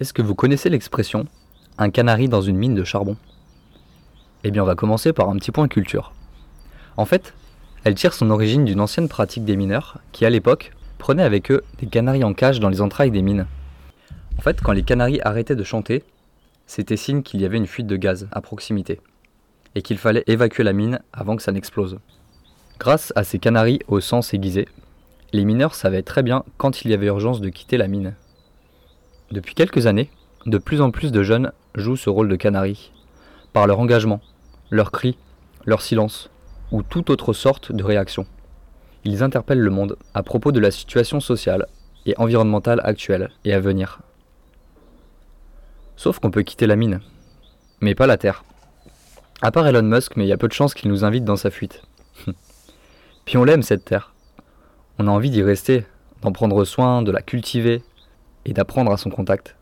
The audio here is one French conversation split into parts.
Est-ce que vous connaissez l'expression un canari dans une mine de charbon Eh bien, on va commencer par un petit point culture. En fait, elle tire son origine d'une ancienne pratique des mineurs qui, à l'époque, prenaient avec eux des canaris en cage dans les entrailles des mines. En fait, quand les canaris arrêtaient de chanter, c'était signe qu'il y avait une fuite de gaz à proximité et qu'il fallait évacuer la mine avant que ça n'explose. Grâce à ces canaris au sens aiguisé, les mineurs savaient très bien quand il y avait urgence de quitter la mine. Depuis quelques années, de plus en plus de jeunes jouent ce rôle de canari, par leur engagement, leurs cris, leur silence, ou toute autre sorte de réaction. Ils interpellent le monde à propos de la situation sociale et environnementale actuelle et à venir. Sauf qu'on peut quitter la mine, mais pas la Terre. À part Elon Musk, mais il y a peu de chances qu'il nous invite dans sa fuite. Puis on l'aime cette Terre. On a envie d'y rester, d'en prendre soin, de la cultiver, et d'apprendre à son contact.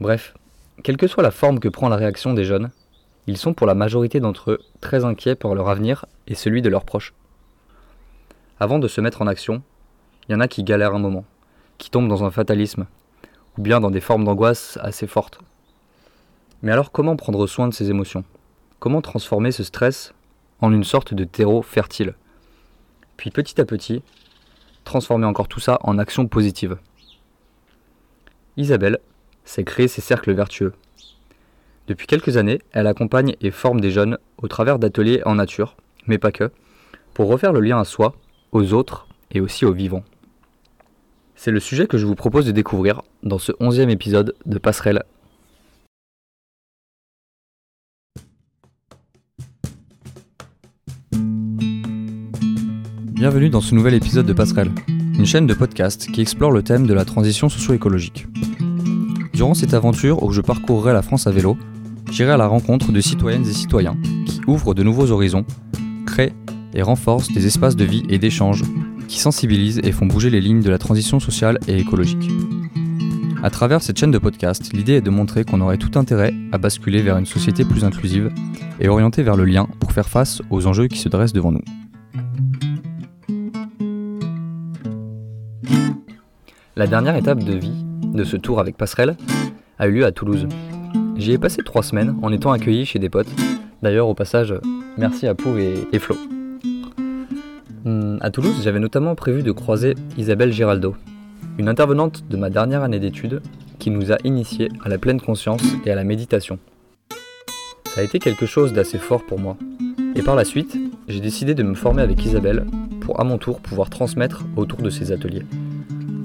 Bref, quelle que soit la forme que prend la réaction des jeunes, ils sont pour la majorité d'entre eux très inquiets pour leur avenir et celui de leurs proches. Avant de se mettre en action, il y en a qui galèrent un moment, qui tombent dans un fatalisme, ou bien dans des formes d'angoisse assez fortes. Mais alors comment prendre soin de ces émotions? Comment transformer ce stress en une sorte de terreau fertile? Puis petit à petit, transformer encore tout ça en action positive. Isabelle s'est créer ces cercles vertueux. Depuis quelques années, elle accompagne et forme des jeunes au travers d'ateliers en nature, mais pas que, pour refaire le lien à soi, aux autres et aussi aux vivants. C'est le sujet que je vous propose de découvrir dans ce onzième épisode de Passerelle. Bienvenue dans ce nouvel épisode de Passerelle une chaîne de podcast qui explore le thème de la transition socio-écologique. Durant cette aventure où je parcourrai la France à vélo, j'irai à la rencontre de citoyennes et citoyens qui ouvrent de nouveaux horizons, créent et renforcent des espaces de vie et d'échange qui sensibilisent et font bouger les lignes de la transition sociale et écologique. À travers cette chaîne de podcast, l'idée est de montrer qu'on aurait tout intérêt à basculer vers une société plus inclusive et orientée vers le lien pour faire face aux enjeux qui se dressent devant nous. La dernière étape de vie de ce tour avec Passerelle a eu lieu à Toulouse. J'y ai passé trois semaines en étant accueilli chez des potes. D'ailleurs, au passage, merci à Pou et, Flo. Hmm, à Toulouse, j'avais notamment prévu de croiser Isabelle Giraldo, une intervenante de ma dernière année d'études qui nous a initiés à la pleine conscience et à la méditation. Ça a été quelque chose d'assez fort pour moi. Et par la suite, j'ai décidé de me former avec Isabelle pour à mon tour pouvoir transmettre autour de ces ateliers.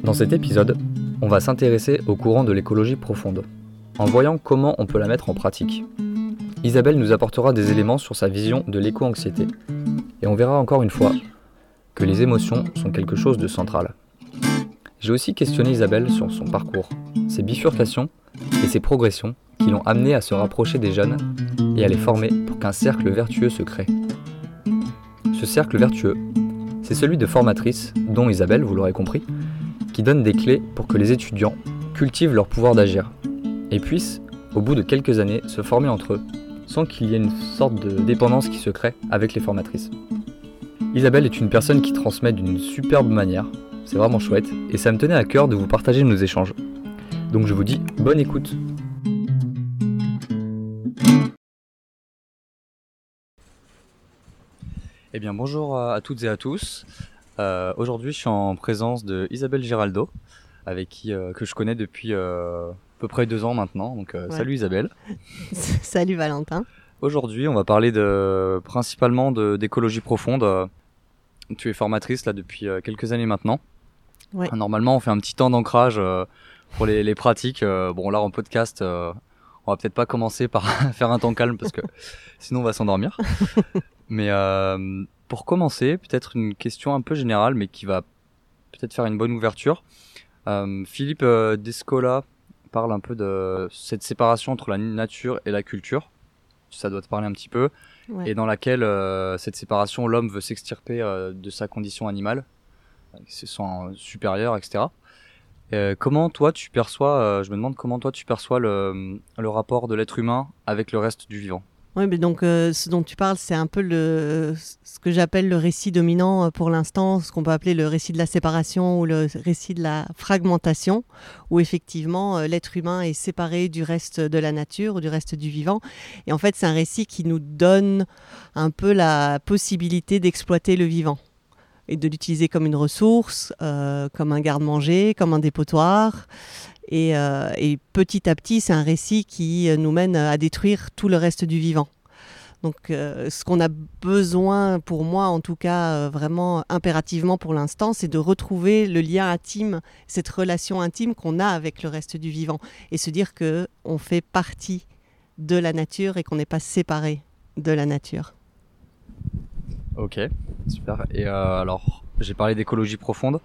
Dans cet épisode, on va s'intéresser au courant de l'écologie profonde, en voyant comment on peut la mettre en pratique. Isabelle nous apportera des éléments sur sa vision de l'éco-anxiété, et on verra encore une fois que les émotions sont quelque chose de central. J'ai aussi questionné Isabelle sur son parcours, ses bifurcations et ses progressions qui l'ont amené à se rapprocher des jeunes et à les former pour qu'un cercle vertueux se crée. Ce cercle vertueux, c'est celui de formatrices, dont Isabelle, vous l'aurez compris, qui donne des clés pour que les étudiants cultivent leur pouvoir d'agir et puissent, au bout de quelques années, se former entre eux, sans qu'il y ait une sorte de dépendance qui se crée avec les formatrices. Isabelle est une personne qui transmet d'une superbe manière, c'est vraiment chouette, et ça me tenait à cœur de vous partager nos échanges. Donc je vous dis bonne écoute Eh bien bonjour à toutes et à tous. Euh, aujourd'hui, je suis en présence de Isabelle Giraldo, avec qui euh, que je connais depuis euh, à peu près deux ans maintenant. Donc, salut Isabelle. salut Valentin. Aujourd'hui, on va parler de principalement d'écologie profonde. Tu es formatrice là depuis quelques années maintenant. Ouais. Normalement, on fait un petit temps d'ancrage pour les, les pratiques. bon, là en podcast, on va peut-être pas commencer par faire un temps calme parce que sinon on va s'endormir. Mais pour commencer, peut-être une question un peu générale, mais qui va peut-être faire une bonne ouverture. Euh, Philippe euh, Descola parle un peu de cette séparation entre la nature et la culture. Ça doit te parler un petit peu. Et dans laquelle euh, cette séparation, l'homme veut s'extirper de sa condition animale, se sent supérieur, etc. comment toi tu perçois, je me demande comment toi tu perçois le, le rapport de l'être humain avec le reste du vivant? Oui, mais donc euh, ce dont tu parles, c'est un peu le, ce que j'appelle le récit dominant euh, pour l'instant, ce qu'on peut appeler le récit de la séparation ou le récit de la fragmentation, où effectivement euh, l'être humain est séparé du reste de la nature ou du reste du vivant. Et en fait, c'est un récit qui nous donne un peu la possibilité d'exploiter le vivant et de l'utiliser comme une ressource, comme un garde-manger, comme un dépotoir. Euh, et, petit à petit, c'est un récit qui nous mène à détruire tout le reste du vivant. Donc euh, ce qu'on a besoin, pour moi en tout cas, euh, vraiment impérativement pour l'instant, c'est de retrouver le lien intime, cette relation intime qu'on a avec le reste du vivant, et se dire que on fait partie de la nature et qu'on n'est pas séparé de la nature. Ok, super. Et alors, j'ai parlé d'écologie profonde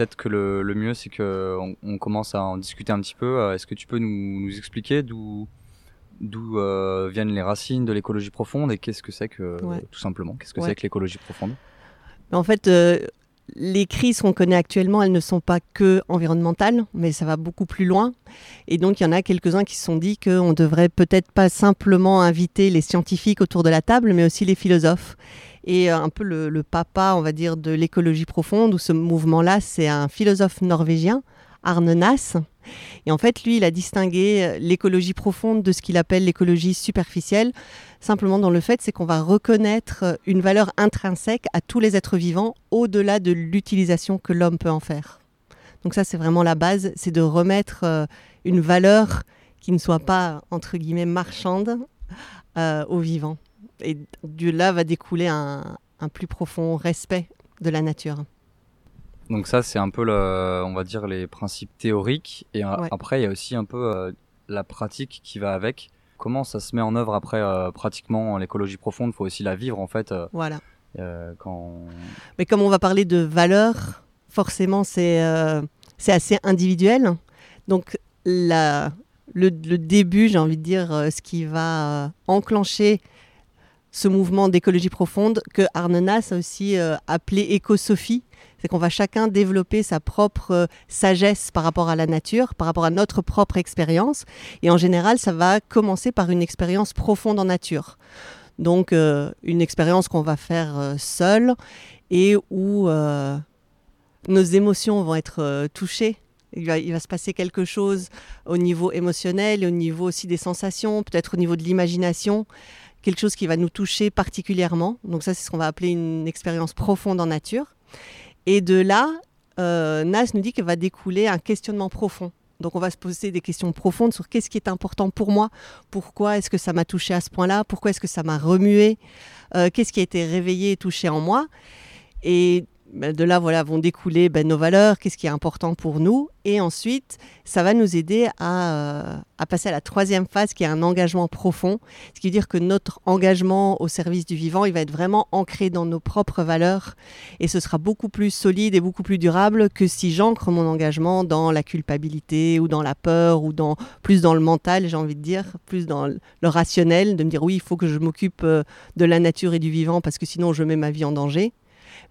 peut-être que le, mieux, c'est qu'on on commence à en discuter un petit peu. Euh, est-ce que tu peux nous, expliquer d'où d'où euh, viennent les racines de l'écologie profonde et qu'est-ce que c'est que, tout simplement, qu'est-ce que c'est que l'écologie profonde? En fait, euh, les crises qu'on connaît actuellement, elles ne sont pas que environnementales, mais ça va beaucoup plus loin. Et donc, il y en a quelques-uns qui se sont dit qu'on devrait peut-être pas simplement inviter les scientifiques autour de la table, mais aussi les philosophes. Et euh, un peu le, papa, on va dire, de l'écologie profonde, ou ce mouvement-là, c'est un philosophe norvégien, Arne Nass. Et en fait, lui, il a distingué euh, l'écologie profonde de ce qu'il appelle l'écologie superficielle, simplement dans le fait, c'est qu'on va reconnaître euh, une valeur intrinsèque à tous les êtres vivants, au-delà de l'utilisation que l'homme peut en faire. Donc ça, c'est vraiment la base, c'est de remettre une valeur qui ne soit pas, entre guillemets, marchande aux vivants. Et de là va découler un, plus profond respect de la nature. Donc ça, c'est un peu, le, on va dire, les principes théoriques. Et après, il y a aussi un peu euh, la pratique qui va avec. Comment ça se met en œuvre après euh, pratiquement l'écologie profonde? Il faut aussi la vivre en fait. Euh, voilà. quand... Mais comme on va parler de valeurs, forcément c'est c'est assez individuel. Donc la, le, le début, j'ai envie de dire, ce qui va enclencher ce mouvement d'écologie profonde que Arnenas a aussi euh, appelé écosophie. C'est qu'on va chacun développer sa propre euh, sagesse par rapport à la nature, par rapport à notre propre expérience. Et en général, ça va commencer par une expérience profonde en nature. Donc, euh, une expérience qu'on va faire seul et où nos émotions vont être touchées il va, il va, se passer quelque chose au niveau émotionnel au niveau aussi des sensations, peut-être au niveau de l'imagination quelque chose qui va nous toucher particulièrement. Donc ça, c'est ce qu'on va appeler une expérience profonde en nature. Et de là, euh, Nas nous dit qu'il va découler un questionnement profond. Donc on va se poser des questions profondes sur qu'est-ce qui est important pour moi, pourquoi est-ce que ça m'a touché à ce point-là, pourquoi est-ce que ça m'a remué, euh, qu'est-ce qui a été réveillé et touché en moi. Et de là voilà, vont découler ben, nos valeurs, qu'est-ce qui est important pour nous. Et ensuite, ça va nous aider à, euh, à, passer à la troisième phase qui est un engagement profond. Ce qui veut dire que notre engagement au service du vivant, il va être vraiment ancré dans nos propres valeurs. Et ce sera beaucoup plus solide et beaucoup plus durable que si j'ancre mon engagement dans la culpabilité ou dans la peur ou dans, plus dans le mental, j'ai envie de dire, plus dans le rationnel, de me dire oui, il faut que je m'occupe euh, de la nature et du vivant parce que sinon je mets ma vie en danger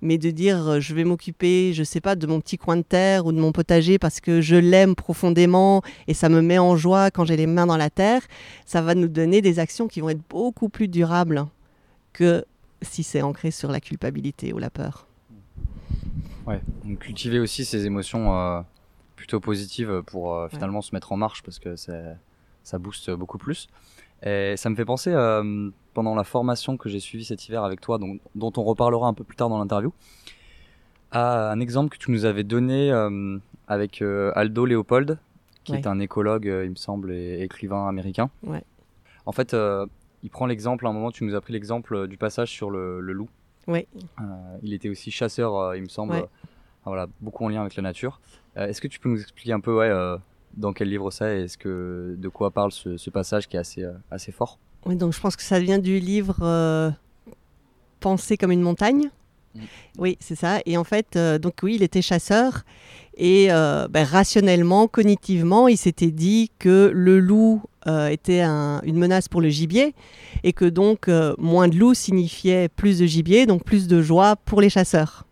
mais de dire euh, je vais m'occuper, je sais pas, de mon petit coin de terre ou de mon potager parce que je l'aime profondément et ça me met en joie quand j'ai les mains dans la terre, ça va nous donner des actions qui vont être beaucoup plus durables que si c'est ancré sur la culpabilité ou la peur. Ouais, donc cultiver aussi ces émotions euh, plutôt positives pour euh, finalement se mettre en marche parce que ça booste beaucoup plus. Et ça me fait penser, euh, pendant la formation que j'ai suivie cet hiver avec toi, dont, dont, on reparlera un peu plus tard dans l'interview, à un exemple que tu nous avais donné euh, avec euh, Aldo Leopold, qui est un écologue, il me semble, et écrivain américain. Ouais. En fait, il prend l'exemple, à un moment, tu nous as pris l'exemple du passage sur le, le loup. Oui. il était aussi chasseur, il me semble, voilà, beaucoup en lien avec la nature. Est-ce que tu peux nous expliquer un peu ouais, dans quel livre ça Est-ce que de quoi parle ce, passage qui est assez, euh, assez fort? Oui, donc je pense que ça vient du livre euh, Penser comme une montagne. Mm. Oui, c'est ça. Et en fait, euh, donc oui, il était chasseur et ben, rationnellement, cognitivement, il s'était dit que le loup était une menace pour le gibier et que donc moins de loups signifiait plus de gibier, donc plus de joie pour les chasseurs.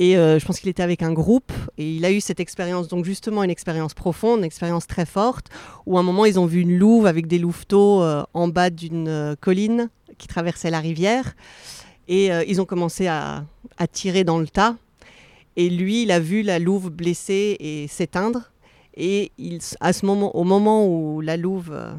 Et je pense qu'il était avec un groupe et il a eu cette expérience, donc justement une expérience profonde, une expérience très forte, où à un moment ils ont vu une louve avec des louveteaux en bas d'une colline qui traversait la rivière. Et ils ont commencé à, tirer dans le tas. Et lui, il a vu la louve blessée et s'éteindre. Et à ce moment, au moment où la louve euh,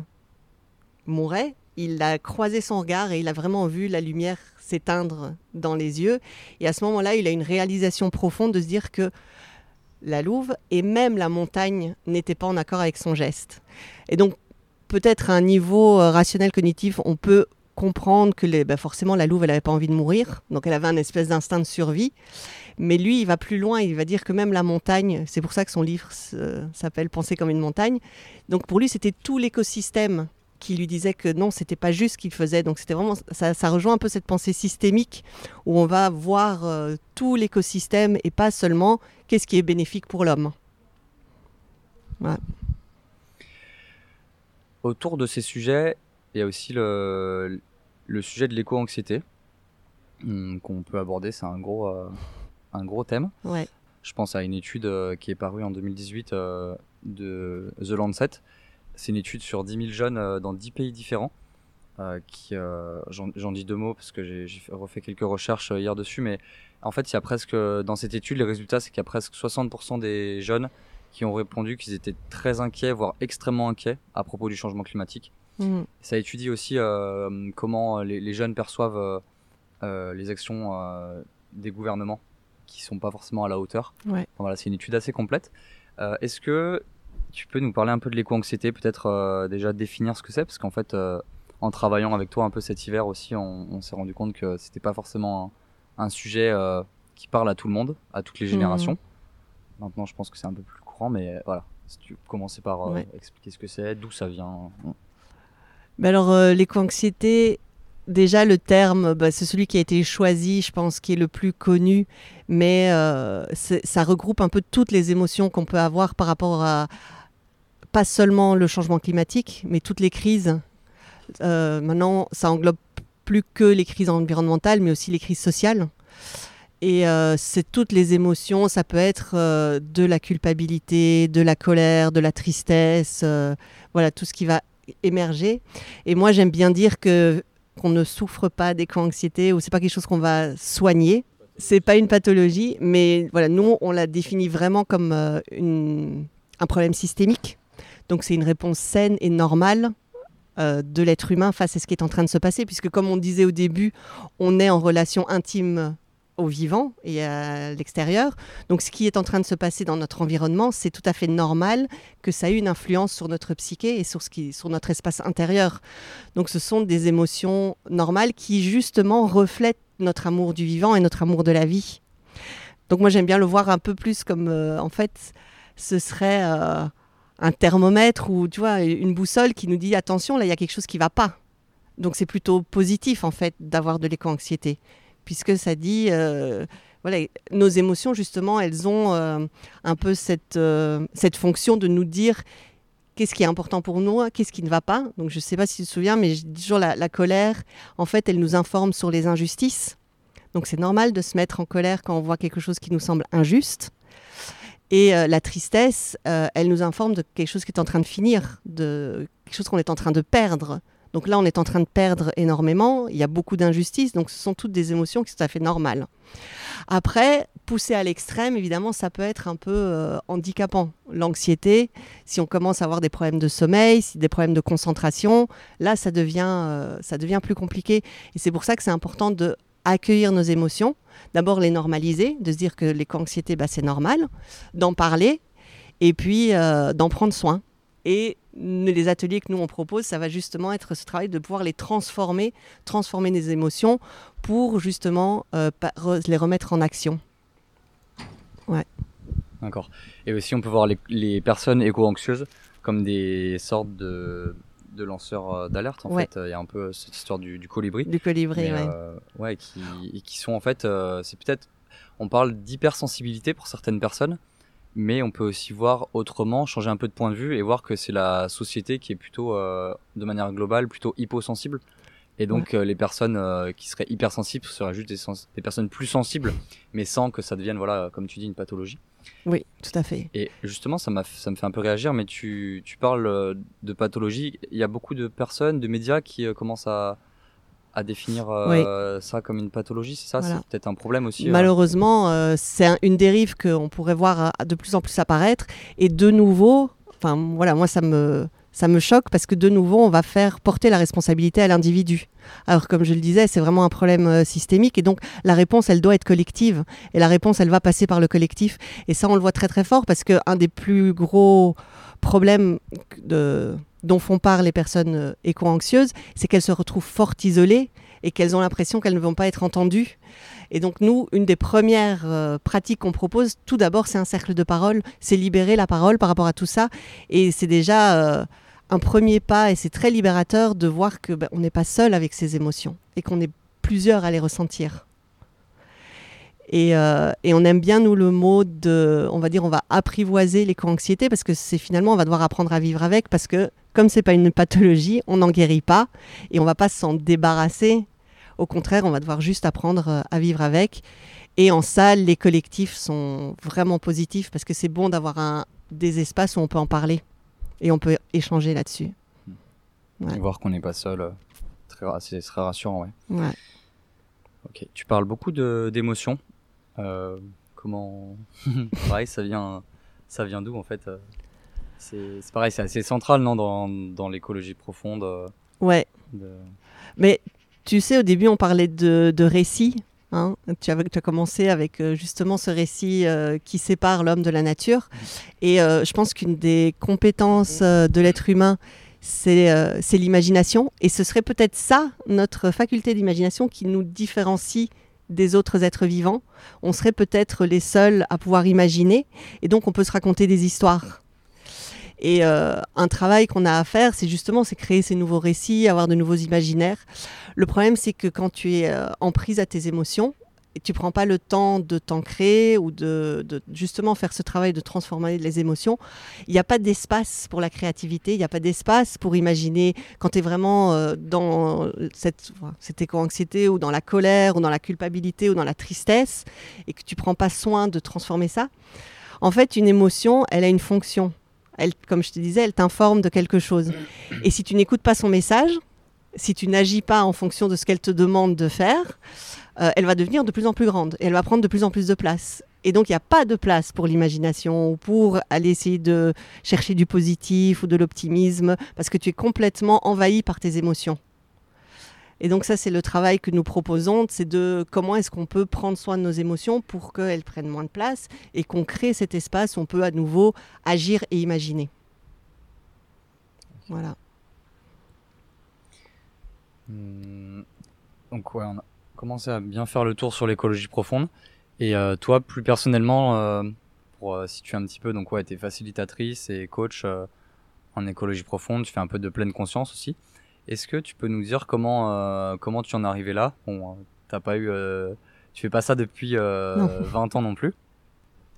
mourait, il a croisé son regard et il a vraiment vu la lumière s'éteindre dans les yeux. Et à ce moment-là, il a une réalisation profonde de se dire que la louve et même la montagne n'étaient pas en accord avec son geste. Et donc, peut-être à un niveau euh, rationnel cognitif, on peut comprendre que les, ben forcément la louve, elle n'avait pas envie de mourir, donc elle avait un espèce d'instinct de survie. Mais lui, il va plus loin, il va dire que même la montagne, c'est pour ça que son livre s'appelle Penser comme une montagne. Donc pour lui, c'était tout l'écosystème qui lui disait que non, c'était pas juste ce qu'il faisait. Donc c'était vraiment, ça, rejoint un peu cette pensée systémique où on va voir euh, tout l'écosystème et pas seulement qu'est-ce qui est bénéfique pour l'homme. Autour de ces sujets, il y a aussi le, le sujet de l'éco-anxiété hum, qu'on peut aborder. C'est un gros, euh, un gros thème. Ouais. Je pense à une étude euh, qui est parue en 2018 euh, de The Lancet. C'est une étude sur 10 000 jeunes euh, dans 10 pays différents. qui, j'en dis deux mots parce que j'ai refait quelques recherches hier dessus, mais en fait, il y a presque, dans cette étude, les résultats, c'est qu'il y a presque 60% des jeunes qui ont répondu qu'ils étaient très inquiets, voire extrêmement inquiets à propos du changement climatique. Mmh. Ça étudie aussi comment les, les, jeunes perçoivent les actions des gouvernements qui sont pas forcément à la hauteur. voilà, c'est une étude assez complète. Euh, est-ce que tu peux nous parler un peu de l'éco-anxiété, peut-être euh, déjà définir ce que c'est, parce qu'en fait, euh, en travaillant avec toi un peu cet hiver aussi, on, s'est rendu compte que c'était pas forcément un, sujet qui parle à tout le monde, à toutes les mmh. générations. Maintenant, je pense que c'est un peu plus courant, mais voilà. Si tu commencer par expliquer ce que c'est, d'où ça vient. Ben alors, l'éco-anxiété, déjà le terme, bah, c'est celui qui a été choisi, je pense, qui est le plus connu, mais euh, ça regroupe un peu toutes les émotions qu'on peut avoir par rapport à pas seulement le changement climatique, mais toutes les crises. Euh, maintenant, ça englobe plus que les crises environnementales, mais aussi les crises sociales. Et euh, c'est toutes les émotions, ça peut être de la culpabilité, de la colère, de la tristesse, voilà, tout ce qui va émerger. Et moi, j'aime bien dire que qu'on ne souffre pas d'éco-anxiété ou c'est pas quelque chose qu'on va soigner. C'est pas une pathologie, mais voilà, nous on la définit vraiment comme euh, un problème systémique. Donc c'est une réponse saine et normale euh, de l'être humain face à ce qui est en train de se passer, puisque comme on disait au début, on est en relation intime au vivant et à l'extérieur. Donc ce qui est en train de se passer dans notre environnement, c'est tout à fait normal que ça ait une influence sur notre psyché et sur, ce qui, sur notre espace intérieur. Donc ce sont des émotions normales qui justement reflètent notre amour du vivant et notre amour de la vie. Donc moi j'aime bien le voir un peu plus comme euh, en fait ce serait euh, un thermomètre ou tu vois une boussole qui nous dit attention là il y a quelque chose qui va pas. Donc c'est plutôt positif en fait d'avoir de l'éco-anxiété puisque ça dit, euh, voilà, nos émotions justement, elles ont euh, un peu cette, euh, cette fonction de nous dire qu'est-ce qui est important pour nous, qu'est-ce qui ne va pas. Donc je ne sais pas si tu te souviens, mais toujours la, colère, en fait, elle nous informe sur les injustices. Donc c'est normal de se mettre en colère quand on voit quelque chose qui nous semble injuste. Et la tristesse, elle nous informe de quelque chose qui est en train de finir, de quelque chose qu'on est en train de perdre. Donc là, on est en train de perdre énormément, il y a beaucoup d'injustices, donc ce sont toutes des émotions qui sont tout à fait normales. Après, pousser à l'extrême, évidemment, ça peut être un peu euh, handicapant. L'anxiété, si on commence à avoir des problèmes de sommeil, des problèmes de concentration, là, ça devient, euh, ça devient plus compliqué. Et c'est pour ça que c'est important de accueillir nos émotions, d'abord les normaliser, de se dire que l'éco-anxiété, bah, c'est normal, d'en parler, et puis euh, d'en prendre soin. Et les ateliers que nous on propose, ça va justement être ce travail de pouvoir les transformer, transformer les émotions pour justement euh, les remettre en action. Ouais. D'accord. Et aussi on peut voir les, personnes éco-anxieuses comme des sortes de, lanceurs euh, d'alerte. En fait, il y a un peu cette histoire du, colibri. Du colibri, oui. ouais. qui, qui sont en fait, euh, c'est peut-être, on parle d'hypersensibilité pour certaines personnes mais on peut aussi voir autrement, changer un peu de point de vue et voir que c'est la société qui est plutôt, euh, de manière globale, plutôt hyposensible Et donc les personnes qui seraient hypersensibles seraient juste des, des, personnes plus sensibles, mais sans que ça devienne, voilà, comme tu dis, une pathologie. Oui, tout à fait. Et justement, ça, ça me fait un peu réagir, mais tu, tu parles de pathologie. Il y a beaucoup de personnes, de médias qui commencent à, à définir euh, ça comme une pathologie, c'est ça? C'est peut-être un problème aussi euh. Malheureusement, euh, c'est une dérive qu'on pourrait voir de plus en plus apparaître. Et de nouveau, enfin voilà, moi ça me, ça me choque parce que de nouveau, on va faire porter la responsabilité à l'individu. Alors comme je le disais, c'est vraiment un problème systémique et donc la réponse, elle doit être collective. Et la réponse, elle va passer par le collectif. Et ça, on le voit très très fort parce qu'un des plus gros problèmes dont font part les personnes euh, éco-anxieuses, c'est qu'elles se retrouvent fort isolées et qu'elles ont l'impression qu'elles ne vont pas être entendues. Et donc nous, une des premières euh, pratiques qu'on propose, tout d'abord, c'est un cercle de parole, c'est libérer la parole par rapport à tout ça. Et c'est déjà euh, un premier pas et c'est très libérateur de voir qu'on ben, n'est pas seul avec ses émotions et qu'on est plusieurs à les ressentir. Euh, et, on aime bien, nous, le mot de, on va dire, on va apprivoiser l'éco-anxiété parce que c'est finalement, on va devoir apprendre à vivre avec parce que, comme c'est pas une pathologie, on n'en guérit pas et on va pas s'en débarrasser. Au contraire, on va devoir juste apprendre euh, à vivre avec. Et en salle, les collectifs sont vraiment positifs parce que c'est bon d'avoir des espaces où on peut en parler et on peut échanger là-dessus. voir qu'on n'est pas seul, euh, c'est très rassurant, ouais. ouais. Ok, tu parles beaucoup d'émotions. Euh, comment pareil ça vient ça vient d'où en fait euh, c'est pareil c'est assez central non dans, dans l'écologie profonde ouais mais tu sais au début on parlait de, de récit hein. Tu, as, tu as commencé avec justement ce récit qui sépare l'homme de la nature. Et je pense qu'une des compétences de l'être humain c'est l'imagination. Et ce serait peut-être ça notre faculté d'imagination qui nous différencie des autres êtres vivants, on serait peut-être les seuls à pouvoir imaginer, et donc on peut se raconter des histoires. Et euh, un travail qu'on a à faire, c'est justement c'est créer ces nouveaux récits, avoir de nouveaux imaginaires. Le problème, c'est que quand tu es euh, en prise à tes émotions, et tu prends pas le temps de t'ancrer ou de, justement faire ce travail de transformer les émotions, il n'y a pas d'espace pour la créativité, il n'y a pas d'espace pour imaginer quand tu es vraiment euh, dans cette, cette éco-anxiété ou dans la colère ou dans la culpabilité ou dans la tristesse et que tu prends pas soin de transformer ça. En fait, une émotion, elle a une fonction. Elle, comme je te disais, elle t'informe de quelque chose. Et si tu n'écoutes pas son message, si tu n'agis pas en fonction de ce qu'elle te demande de faire, euh, elle va devenir de plus en plus grande et elle va prendre de plus en plus de place. Et donc, il n'y a pas de place pour l'imagination ou pour aller essayer de chercher du positif ou de l'optimisme parce que tu es complètement envahi par tes émotions. Et donc ça, c'est le travail que nous proposons, c'est de comment est-ce qu'on peut prendre soin de nos émotions pour qu'elles prennent moins de place et qu'on crée cet espace où on peut à nouveau agir et imaginer. Voilà. Hmm. donc ouais, on a, commencer à bien faire le tour sur l'écologie profonde. Et euh, toi, plus personnellement, euh, pour euh, situer un petit peu, donc ouais, tu es facilitatrice et coach en écologie profonde, tu fais un peu de pleine conscience aussi. Est-ce que tu peux nous dire comment, comment tu en es arrivé là? Bon, t'as pas eu, tu fais pas ça depuis 20 ans non plus.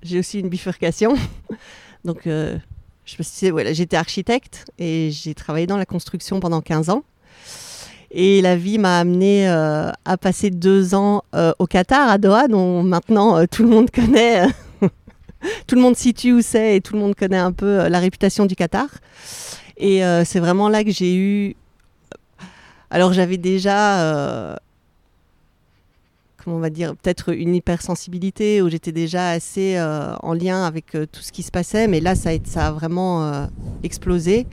J'ai aussi une bifurcation. donc, je me suis, voilà, j'étais architecte et j'ai travaillé dans la construction pendant 15 ans. Et la vie m'a amené euh, à passer deux ans euh, au Qatar, à Doha, dont maintenant euh, tout le monde connaît, tout le monde situe où c'est et tout le monde connaît un peu la réputation du Qatar. Et c'est vraiment là que j'ai eu. Alors j'avais déjà comment on va dire, peut-être une hypersensibilité où j'étais déjà assez en lien avec tout ce qui se passait, mais là, ça a, vraiment explosé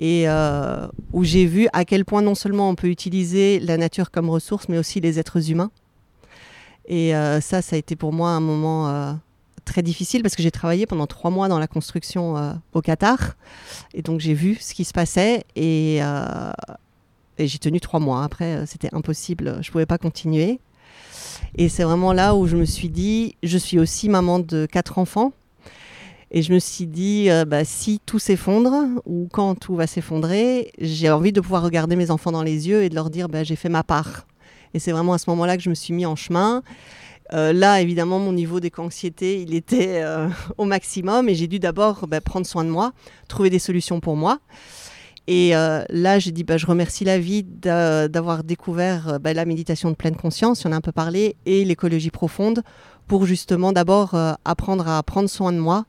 et euh, où j'ai vu à quel point non seulement on peut utiliser la nature comme ressource, mais aussi les êtres humains. Et euh, ça, ça a été pour moi un moment euh, très difficile parce que j'ai travaillé pendant trois mois dans la construction au Qatar. Et donc j'ai vu ce qui se passait et, et j'ai tenu trois mois. Après, c'était impossible, je ne pouvais pas continuer. Et c'est vraiment là où je me suis dit, je suis aussi maman de quatre enfants. Et je me suis dit, euh, bah, si tout s'effondre ou quand tout va s'effondrer, j'ai envie de pouvoir regarder mes enfants dans les yeux et de leur dire, bah, j'ai fait ma part. Et c'est vraiment à ce moment-là que je me suis mis en chemin. Euh, là, évidemment, mon niveau d'éco-anxiété, il était euh, au maximum et j'ai dû d'abord bah, prendre soin de moi, trouver des solutions pour moi. Et là, j'ai dit, bah, je remercie la vie d'avoir découvert bah, la méditation de pleine conscience, on a un peu parlé, et l'écologie profonde, pour justement d'abord apprendre à prendre soin de moi,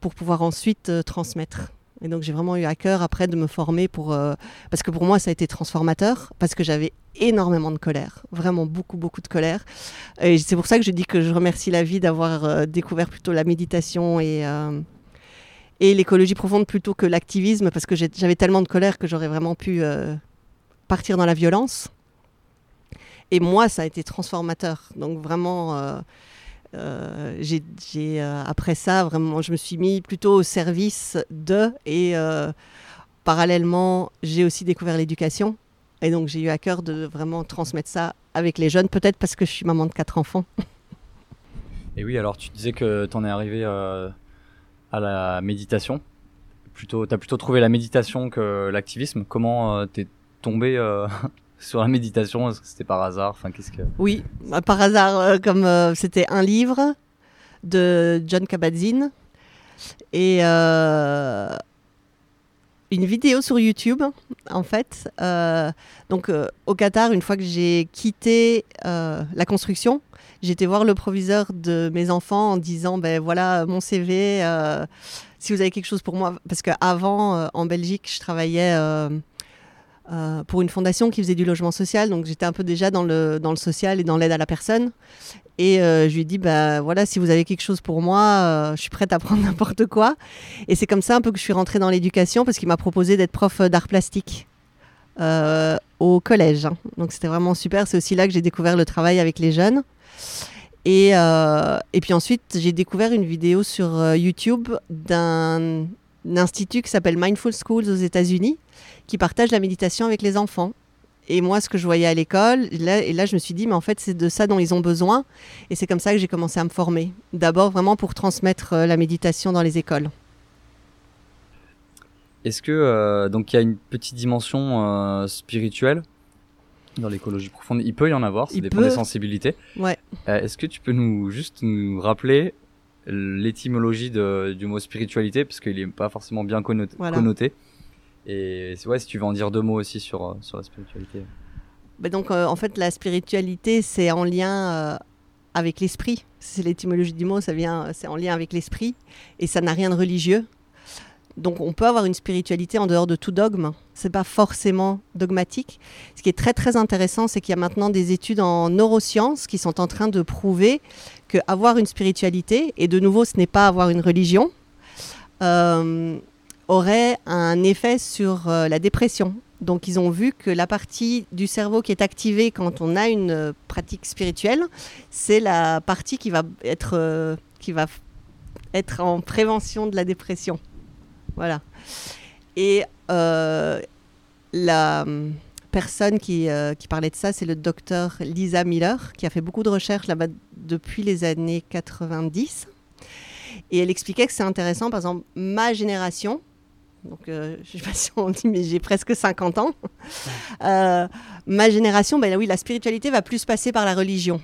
pour pouvoir ensuite transmettre. Et donc j'ai vraiment eu à cœur après de me former pour euh, parce que pour moi ça a été transformateur parce que j'avais énormément de colère, vraiment beaucoup beaucoup de colère. Et c'est pour ça que je dis que je remercie la vie d'avoir euh, découvert plutôt la méditation et euh, et l'écologie profonde plutôt que l'activisme parce que j'avais tellement de colère que j'aurais vraiment pu partir dans la violence. Et moi ça a été transformateur. Donc vraiment euh, j'ai, euh, après ça, vraiment, je me suis mis plutôt au service de. Et euh, parallèlement, j'ai aussi découvert l'éducation. Et donc, j'ai eu à cœur de vraiment transmettre ça avec les jeunes, peut-être parce que je suis maman de quatre enfants. Et oui, alors tu disais que tu en es arrivé à la méditation. Plutôt, tu as plutôt trouvé la méditation que l'activisme. Comment t'es tombé sur la méditation? C'était par hasard? Enfin, qu'est-ce que... Oui, bah, par hasard, euh, comme euh, c'était un livre de John Kabat-Zinn et euh, une vidéo sur YouTube, en fait. donc, au Qatar, une fois que j'ai quitté la construction, j'étais voir le proviseur de mes enfants en disant ben voilà mon CV si vous avez quelque chose pour moi parce qu'avant en Belgique je travaillais euh, pour une fondation qui faisait du logement social. Donc j'étais un peu déjà dans le, dans le social et dans l'aide à la personne. Et euh, je lui ai dit, bah voilà, si vous avez quelque chose pour moi, euh, je suis prête à prendre n'importe quoi. Et c'est comme ça un peu que je suis rentrée dans l'éducation parce qu'il m'a proposé d'être prof d'art plastique au collège. Hein. Donc c'était vraiment super. C'est aussi là que j'ai découvert le travail avec les jeunes. Et, et puis ensuite, j'ai découvert une vidéo sur YouTube d'un institut qui s'appelle Mindful Schools aux États-Unis qui partagent la méditation avec les enfants. Et moi, ce que je voyais à l'école, là, et là, je me suis dit, mais en fait, c'est de ça dont ils ont besoin. Et c'est comme ça que j'ai commencé à me former. D'abord, vraiment pour transmettre euh, la méditation dans les écoles. Est-ce que euh, donc il y a une petite dimension euh, spirituelle dans l'écologie profonde? Il peut y en avoir, ça dépend des sensibilités. Ouais. Est-ce que tu peux nous juste nous rappeler l'étymologie du mot spiritualité? Parce qu'il n'est pas forcément bien connoté. connoté. Et ouais, si tu veux en dire deux mots aussi sur, euh, la spiritualité. Bah donc, euh, en fait, la spiritualité, c'est en lien euh, avec l'esprit. C'est l'étymologie du mot, ça vient, c'est en lien avec l'esprit. Et ça n'a rien de religieux. Donc, on peut avoir une spiritualité en dehors de tout dogme. C'est pas forcément dogmatique. Ce qui est très, très intéressant, c'est qu'il y a maintenant des études en neurosciences qui sont en train de prouver que avoir une spiritualité, et de nouveau, ce n'est pas avoir une religion, aurait un effet sur euh, la dépression. Donc ils ont vu que la partie du cerveau qui est activée quand on a une euh, pratique spirituelle, c'est la partie qui va être, euh, qui va être en prévention de la dépression. Voilà. Et la hum, personne qui, qui, parlait de ça, c'est le docteur Lisa Miller, qui a fait beaucoup de recherches là-bas depuis les années 90. Et elle expliquait que c'est intéressant, par exemple, ma génération, donc euh, je ne sais pas si on dit, mais j'ai presque 50 ans. Euh, ma génération, ben oui, la spiritualité va plus passer par la religion.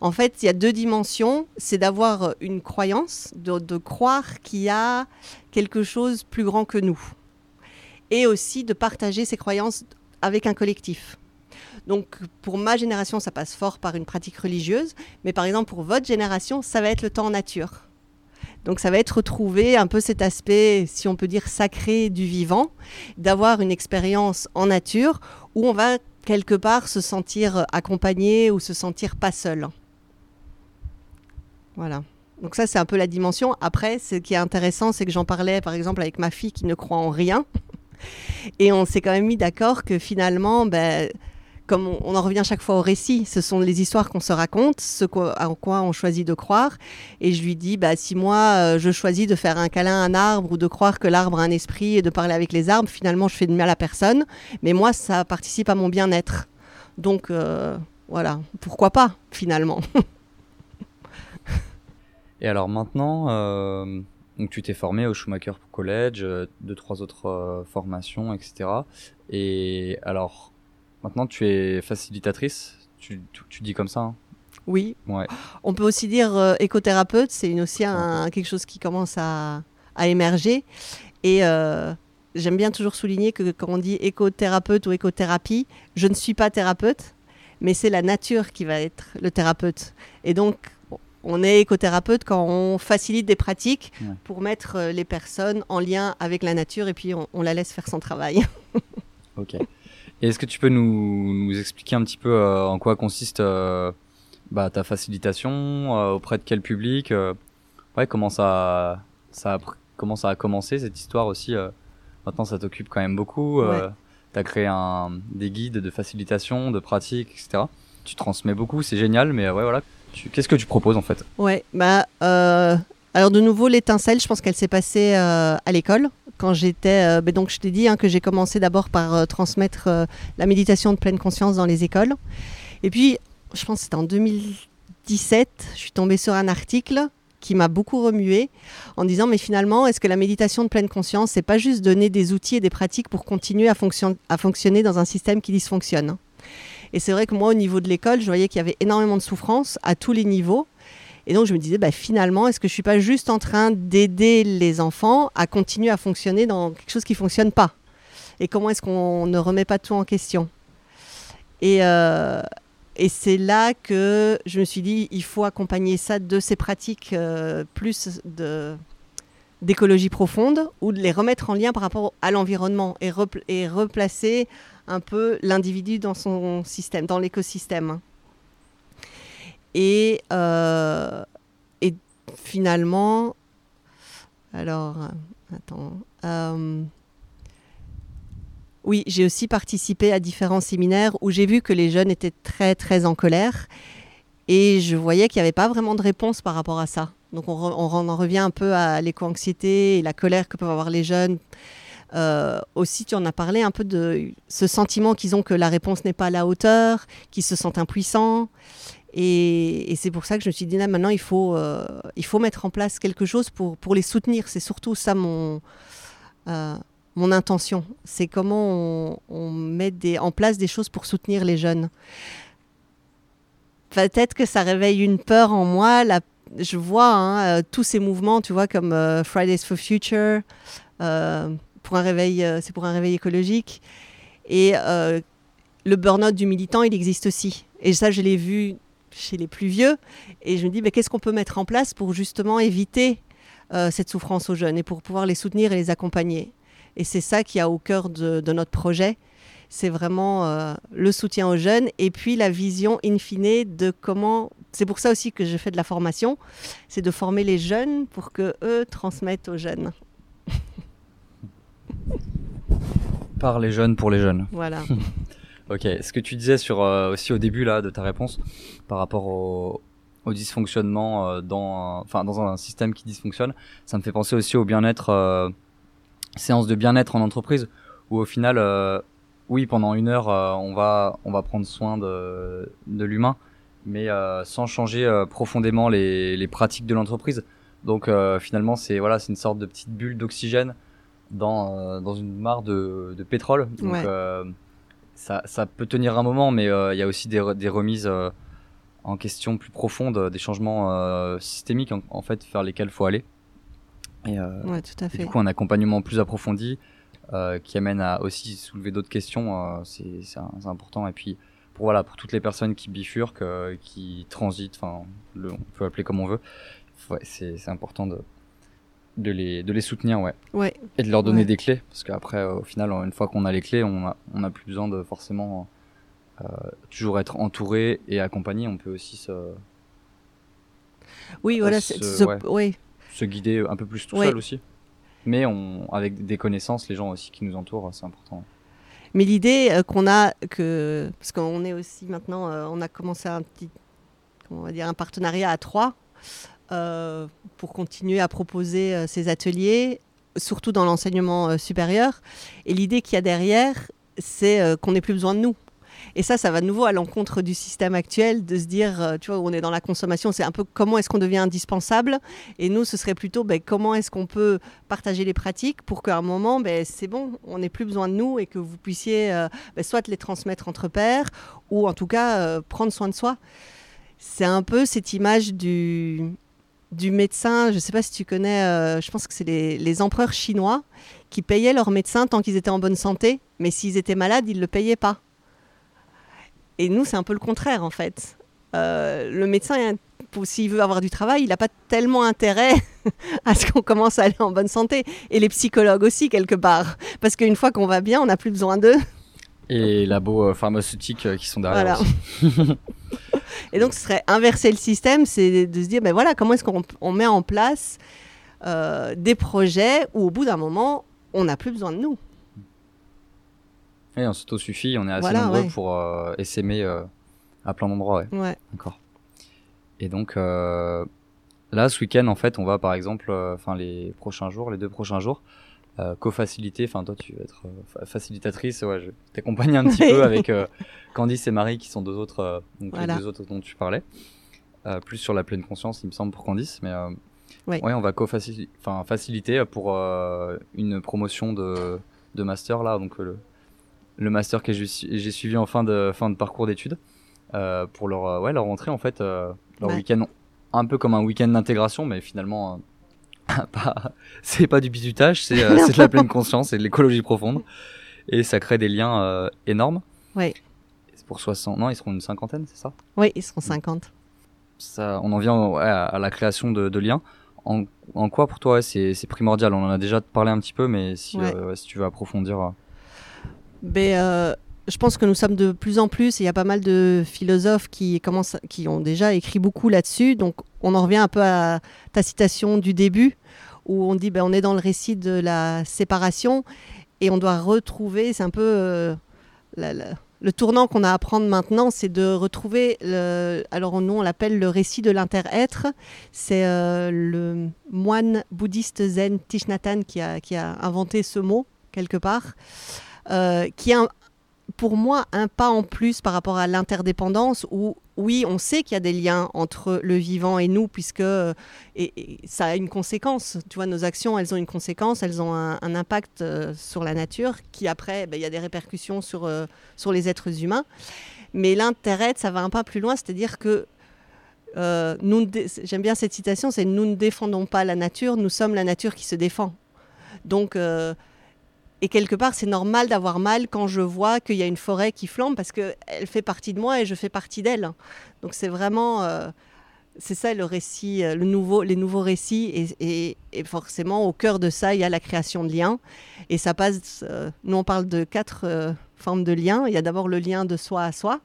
En fait, il y a deux dimensions. C'est d'avoir une croyance, de, croire qu'il y a quelque chose plus grand que nous. Et aussi de partager ces croyances avec un collectif. Donc pour ma génération, ça passe fort par une pratique religieuse. Mais par exemple, pour votre génération, ça va être le temps en nature. Donc ça va être retrouver un peu cet aspect, si on peut dire, sacré du vivant, d'avoir une expérience en nature où on va quelque part se sentir accompagné ou se sentir pas seul. Voilà. Donc ça, c'est un peu la dimension. Après, ce qui est intéressant, c'est que j'en parlais, par exemple, avec ma fille qui ne croit en rien. Et on s'est quand même mis d'accord que finalement, ben, comme on, en revient chaque fois au récit, ce sont les histoires qu'on se raconte, ce en quoi on choisit de croire. Et je lui dis, bah, si moi euh, je choisis de faire un câlin à un arbre ou de croire que l'arbre a un esprit et de parler avec les arbres, finalement je fais de mal à personne. Mais moi, ça participe à mon bien-être. Donc euh, voilà, pourquoi pas finalement? et alors maintenant, euh, tu t'es formé au Schumacher College, deux, trois autres formations, etc. Et alors, Maintenant, tu es facilitatrice, tu, tu, dis comme ça hein Oui. Ouais. On peut aussi dire euh, écothérapeute, c'est aussi un, quelque chose qui commence à, à émerger. Et euh, j'aime bien toujours souligner que quand on dit écothérapeute ou écothérapie, je ne suis pas thérapeute, mais c'est la nature qui va être le thérapeute. Et donc, on est écothérapeute quand on facilite des pratiques pour mettre euh, les personnes en lien avec la nature et puis on, la laisse faire son travail. ok. Et est-ce que tu peux nous, expliquer un petit peu euh, en quoi consiste euh, bah, ta facilitation auprès de quel public ouais, comment ça, ça a, comment ça a commencé cette histoire aussi Maintenant, ça t'occupe quand même beaucoup. tu as créé un, des guides de facilitation, de pratique, etc. Tu transmets beaucoup, c'est génial, mais ouais, voilà. Qu'est-ce que tu proposes en fait? Ouais, bah, euh, alors de nouveau, l'étincelle, je pense qu'elle s'est passée euh, à l'école. Quand j'étais, euh, bah, donc je t'ai dit hein, que j'ai commencé d'abord par transmettre la méditation de pleine conscience dans les écoles. Et puis, je pense que c'était en 2017, je suis tombée sur un article qui m'a beaucoup remué en disant mais finalement est-ce que la méditation de pleine conscience c'est pas juste donner des outils et des pratiques pour continuer à, à fonctionner dans un système qui dysfonctionne? Et c'est vrai que moi, au niveau de l'école, je voyais qu'il y avait énormément de souffrance à tous les niveaux. Et donc, je me disais, bah, finalement, est-ce que je suis pas juste en train d'aider les enfants à continuer à fonctionner dans quelque chose qui ne fonctionne pas? Et comment est-ce qu'on ne remet pas tout en question? Et, euh, et c'est là que je me suis dit, il faut accompagner ça de ces pratiques euh, plus de d'écologie profonde ou de les remettre en lien par rapport à l'environnement et replacer un peu l'individu dans son système, dans l'écosystème. Et, euh, et finalement, alors, attends. Euh, oui, j'ai aussi participé à différents séminaires où j'ai vu que les jeunes étaient très, très en colère. Et je voyais qu'il n'y avait pas vraiment de réponse par rapport à ça. Donc on, on en revient un peu à l'éco-anxiété et la colère que peuvent avoir les jeunes euh, aussi, tu en as parlé un peu de ce sentiment qu'ils ont que la réponse n'est pas à la hauteur, qu'ils se sentent impuissants. Et, c'est pour ça que je me suis dit, là, maintenant, il faut, euh, il faut mettre en place quelque chose pour, pour les soutenir. C'est surtout ça mon, euh, mon intention. C'est comment on, met des, en place des choses pour soutenir les jeunes. Peut-être que ça réveille une peur en moi. La, je vois hein, tous ces mouvements, tu vois, comme Fridays for Future pour un réveil, euh, c'est pour un réveil écologique. Et euh, le burn-out du militant, il existe aussi. Et ça, je l'ai vu chez les plus vieux. Et je me dis, mais qu'est-ce qu'on peut mettre en place pour justement éviter euh, cette souffrance aux jeunes et pour pouvoir les soutenir et les accompagner? Et c'est ça qui a au cœur de, notre projet. C'est vraiment le soutien aux jeunes et puis la vision in fine de comment. C'est pour ça aussi que je fais de la formation, c'est de former les jeunes pour que eux transmettent aux jeunes. Par les jeunes pour les jeunes. Voilà. ok. Ce que tu disais sur euh, aussi au début là de ta réponse par rapport au, dysfonctionnement euh, dans, enfin dans un système qui dysfonctionne, ça me fait penser aussi au bien-être, euh, séance de bien-être en entreprise où au final, oui, pendant une heure, on va on va prendre soin de, de l'humain, mais sans changer profondément les, les pratiques de l'entreprise. Donc finalement, c'est voilà, c'est une sorte de petite bulle d'oxygène dans, euh, dans une mare de, de pétrole. Donc euh, ça, ça, peut tenir un moment, mais euh, il y a aussi des, des remises en question plus profondes, des changements systémiques en, fait vers lesquels il faut aller. Et, ouais, tout à fait. du coup, un accompagnement plus approfondi qui amène à aussi soulever d'autres questions, c'est important. Et puis, pour, voilà, pour toutes les personnes qui bifurquent, qui transitent, enfin, on peut appeler comme on veut, ouais, c'est important de, de les, de les soutenir, ouais. ouais. Et de leur donner des clés, parce qu'après, euh, au final, une fois qu'on a les clés, on n'a on plus besoin de forcément euh, toujours être entouré et accompagné. On peut aussi se. Oui, voilà, se, se, se guider un peu plus tout seul aussi. Mais on, avec des connaissances, les gens aussi qui nous entourent, c'est important. Mais l'idée euh, qu'on a, que, parce qu'on est aussi maintenant, on a commencé un petit, comment on va dire, un partenariat à trois. Euh, pour continuer à proposer euh, ces ateliers, surtout dans l'enseignement euh, supérieur. Et l'idée qu'il y a derrière, c'est qu'on n'ait plus besoin de nous. Et ça, ça va de nouveau à l'encontre du système actuel de se dire, tu vois, on est dans la consommation, c'est un peu comment est-ce qu'on devient indispensable. Et nous, ce serait plutôt ben, comment est-ce qu'on peut partager les pratiques pour qu'à un moment, ben, c'est bon, on n'ait plus besoin de nous et que vous puissiez ben, soit les transmettre entre pairs ou en tout cas prendre soin de soi. C'est un peu cette image du, du médecin, je ne sais pas si tu connais, euh, je pense que c'est les, empereurs chinois qui payaient leurs médecins tant qu'ils étaient en bonne santé, mais s'ils étaient malades, ils ne le payaient pas. Et nous, c'est un peu le contraire, en fait. Euh, le médecin, s'il veut avoir du travail, il n'a pas tellement intérêt à ce qu'on commence à aller en bonne santé. Et les psychologues aussi, quelque part. Parce qu'une fois qu'on va bien, on n'a plus besoin d'eux. Et les labos euh, pharmaceutiques qui sont derrière. Voilà. Et donc, ce serait inverser le système, c'est de se dire, ben voilà, comment est-ce qu'on met en place euh, des projets où, au bout d'un moment, on n'a plus besoin de nous. Et on s'auto-suffit, on est assez nombreux pour euh, essaimer à plein d'endroits. Ouais. D'accord. Et donc, là, ce week-end, en fait, on va, par exemple, enfin, les prochains jours, les deux prochains jours, euh, co-faciliter. Enfin, toi, tu vas être euh, facilitatrice. Ouais, je t'accompagne un petit peu avec euh, Candice et Marie, qui sont deux autres, donc les deux autres dont tu parlais. plus sur la pleine conscience, il me semble, pour Candice. Mais ouais. on va co-faciliter pour une promotion de, de, master, là. Donc, le, le master que j'ai suivi en fin de, fin de parcours d'études. pour leur, ouais, leur rentrée, en fait, leur week-end un peu comme un week-end d'intégration, mais finalement c'est pas du bisutage, c'est euh, de la pleine conscience et de l'écologie profonde. Et ça crée des liens euh, énormes. Oui. Pour 60, non, ils seront une cinquantaine, c'est ça? Oui, ils seront 50. Ça, on en vient à, la création de, liens. En, quoi pour toi c'est primordial? On en a déjà parlé un petit peu, mais si, euh, si tu veux approfondir. Ben, je pense que nous sommes de plus en plus, il y a pas mal de philosophes qui, commencent, qui ont déjà écrit beaucoup là-dessus. Donc on en revient un peu à ta citation du début, où on dit ben, on est dans le récit de la séparation et on doit retrouver, c'est un peu euh, le tournant qu'on a à prendre maintenant, c'est de retrouver, alors nous on l'appelle le récit de l'inter-être, c'est euh, le moine bouddhiste zen Thich qui a, qui a inventé ce mot quelque part. Euh, qui, a, pour moi un pas en plus par rapport à l'interdépendance où oui, on sait qu'il y a des liens entre le vivant et nous, puisque et, ça a une conséquence. Tu vois, nos actions, elles ont une conséquence, elles ont un, impact euh, sur la nature, qui après, ben, il y a des répercussions sur, euh, les êtres humains. Mais l'intérêt, ça va un pas plus loin, c'est-à-dire que euh, j'aime bien cette citation, c'est nous ne défendons pas la nature, nous sommes la nature qui se défend. Donc et quelque part, c'est normal d'avoir mal quand je vois qu'il y a une forêt qui flambe parce qu'elle fait partie de moi et je fais partie d'elle. Donc c'est vraiment, euh, c'est ça le récit, euh, le nouveau, les nouveaux récits. Et, forcément, au cœur de ça, il y a la création de liens. Et ça passe, euh, nous on parle de quatre formes de liens. Il y a d'abord le lien de soi à soi.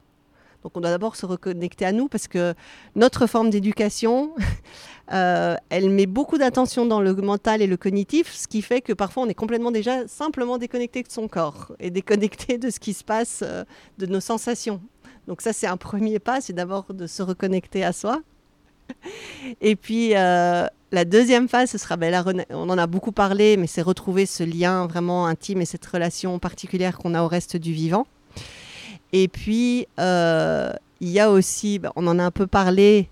Donc on doit d'abord se reconnecter à nous parce que notre forme d'éducation, Euh, elle met beaucoup d'attention dans le mental et le cognitif, ce qui fait que parfois on est complètement déjà simplement déconnecté de son corps et déconnecté de ce qui se passe, euh, de nos sensations. Donc ça c'est un premier pas, c'est d'abord de se reconnecter à soi. Et puis euh, la deuxième phase, ce sera, ben, on en a beaucoup parlé, mais c'est retrouver ce lien vraiment intime et cette relation particulière qu'on a au reste du vivant. Et puis, il y a aussi, ben, on en a un peu parlé,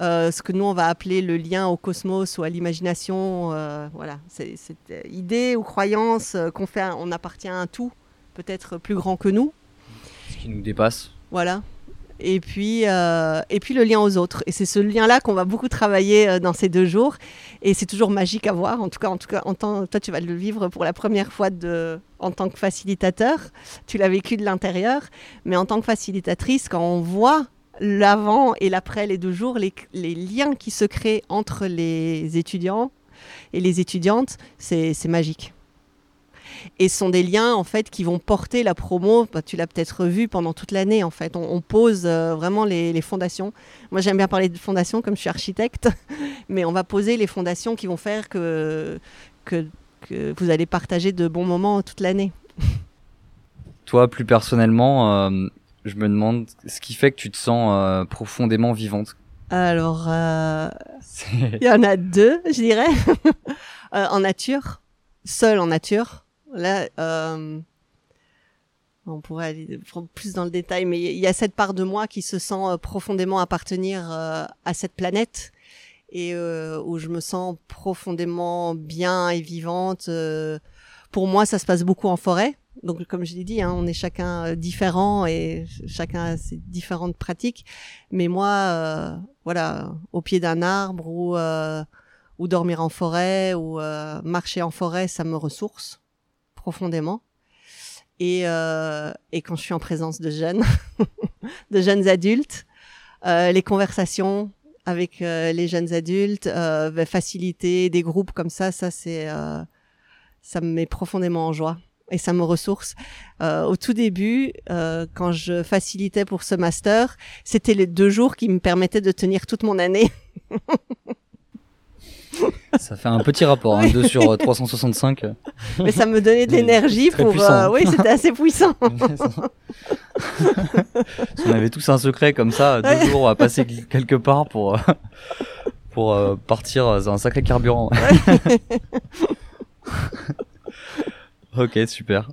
euh, ce que nous on va appeler le lien au cosmos ou à l'imagination. Euh, voilà, c'est cette idée ou croyance euh, qu'on fait, on appartient à un tout, peut-être plus grand que nous. Ce qui nous dépasse. Voilà. Et puis, et puis le lien aux autres. Et c'est ce lien-là qu'on va beaucoup travailler dans ces deux jours. Et c'est toujours magique à voir. En tout cas, en tout cas toi, tu vas le vivre pour la première fois en tant que facilitateur. Tu l'as vécu de l'intérieur. Mais en tant que facilitatrice, quand on voit l'avant et l'après les deux jours, les, liens qui se créent entre les étudiants et les étudiantes, c'est magique. Et ce sont des liens en fait qui vont porter la promo. Bah, tu l'as peut-être vu pendant toute l'année en fait. On, pose euh, vraiment les, fondations. Moi j'aime bien parler de fondations comme je suis architecte, mais on va poser les fondations qui vont faire que, que, que vous allez partager de bons moments toute l'année. Toi plus personnellement, euh, je me demande ce qui fait que tu te sens euh, profondément vivante. Alors, euh, il y en a deux, je dirais. Euh, en nature, seule en nature. Là, on pourrait aller plus dans le détail, mais il y a cette part de moi qui se sent profondément appartenir à cette planète et où je me sens profondément bien et vivante. pour moi, ça se passe beaucoup en forêt. Donc, comme je l'ai dit, hein, on est chacun euh, différent et chacun a ses différentes pratiques. Mais moi, euh, voilà, au pied d'un arbre euh, ou dormir en forêt ou marcher en forêt, ça me ressource. Profondément. Et, euh, et quand je suis en présence de jeunes, de jeunes adultes, euh, les conversations avec euh, les jeunes adultes, faciliter des groupes comme ça, ça c'est, ça me met profondément en joie et ça me ressource. Euh, au tout début, euh, quand je facilitais pour ce master, c'était les deux jours qui me permettaient de tenir toute mon année. Ça fait un petit rapport, 2 hein, sur 365. Mais ça me donnait de l'énergie pour. Euh, oui, c'était assez puissant. on avait tous un secret comme ça, deux jours à passer quelque part pour, pour partir un sacré carburant. Ok, super.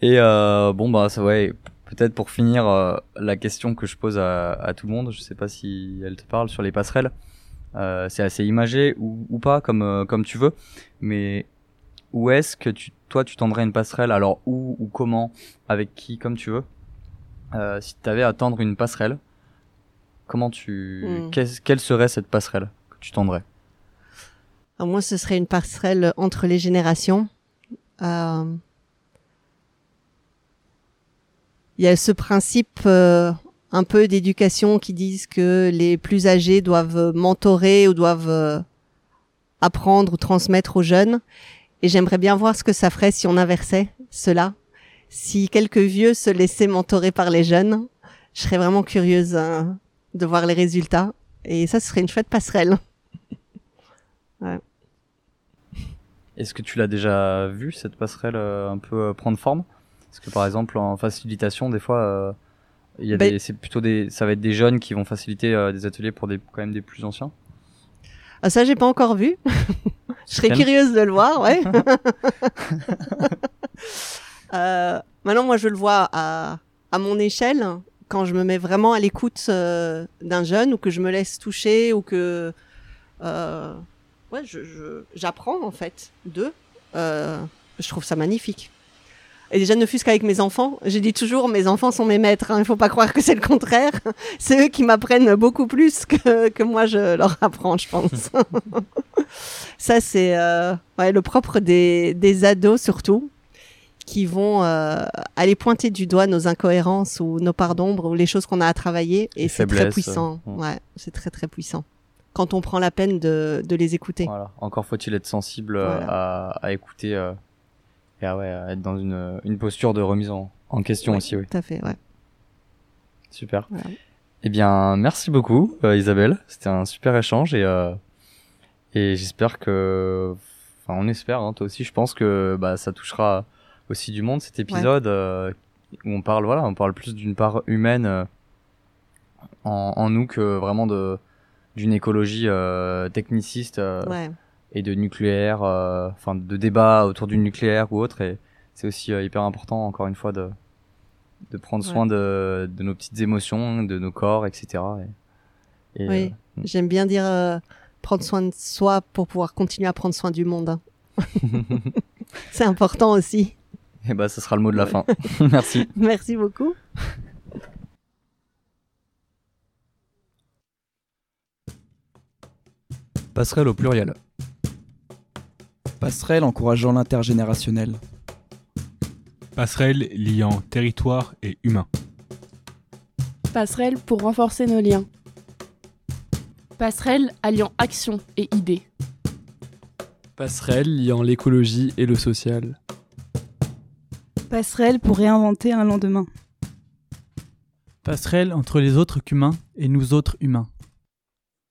Et euh, bon, bah, ça, ouais, peut-être pour finir, euh, la question que je pose à, à, tout le monde, je sais pas si elle te parle sur les passerelles. Euh, c'est assez imagé ou, ou pas, comme, euh, comme tu veux. Mais où est-ce que tu, toi, tu tendrais une passerelle? Alors, où ou comment? Avec qui, comme tu veux euh, Si tu avais à tendre une passerelle, comment tu. Hmm. quelle serait cette passerelle que tu tendrais? Alors Moi, ce serait une passerelle entre les générations euh, il y a ce principe euh, un peu d'éducation qui disent que les plus âgés doivent mentorer ou doivent euh, apprendre ou transmettre aux jeunes. Et j'aimerais bien voir ce que ça ferait si on inversait cela. Si quelques vieux se laissaient mentorer par les jeunes, je serais vraiment curieuse hein, de voir les résultats. Et ça, ce serait une chouette passerelle. Est-ce que tu l'as déjà vu cette passerelle euh, un peu euh, prendre forme? Parce que par exemple en facilitation, des fois, euh, il y a des, c'est plutôt des, ça va être des jeunes qui vont faciliter des ateliers pour des quand même des plus anciens. Ah ça j'ai pas encore vu. Je serais curieuse de le voir, ouais. maintenant moi je le vois à, à mon échelle quand je me mets vraiment à l'écoute d'un jeune ou que je me laisse toucher ou que euh, ouais, j'apprends en fait d'eux. Euh, je trouve ça magnifique. Et déjà, ne fût-ce qu'avec mes enfants, j'ai dit toujours, mes enfants sont mes maîtres. Hein, il ne faut pas croire que c'est le contraire. C'est eux qui m'apprennent beaucoup plus que, que, moi je leur apprends, je pense. Ça, c'est euh, ouais, le propre des, des, ados surtout, qui vont euh, aller pointer du doigt nos incohérences ou nos parts d'ombre ou les choses qu'on a à travailler. Et c'est très puissant. Ouais, c'est très très puissant quand on prend la peine de, de les écouter. Voilà. Encore faut-il être sensible euh, à, à, écouter euh, et à, ouais, être dans une, une, posture de remise en, en question aussi. Oui. Tout à fait, ouais. Super. Eh bien, merci beaucoup, euh, Isabelle. C'était un super échange et, euh, et j'espère que, enfin, on espère, hein, toi aussi, je pense que bah, ça touchera aussi du monde cet épisode euh, où on parle, voilà, on parle plus d'une part humaine en, en, nous que vraiment de d'une écologie euh, techniciste euh, et de nucléaire, euh, enfin de débat autour du nucléaire ou autre. Et c'est aussi hyper important, encore une fois, de, de prendre soin de, de, nos petites émotions, de nos corps, etc. Et, oui, j'aime bien dire prendre soin de soi pour pouvoir continuer à prendre soin du monde. Hein. c'est important aussi. Et bah, ce sera le mot de la fin. Merci. Merci beaucoup. Passerelle au pluriel. Passerelle encourageant l'intergénérationnel. Passerelle liant territoire et humain. Passerelle pour renforcer nos liens. Passerelle alliant action et idées. Passerelle liant l'écologie et le social. Passerelle pour réinventer un lendemain. Passerelle entre les autres qu'humains et nous autres humains.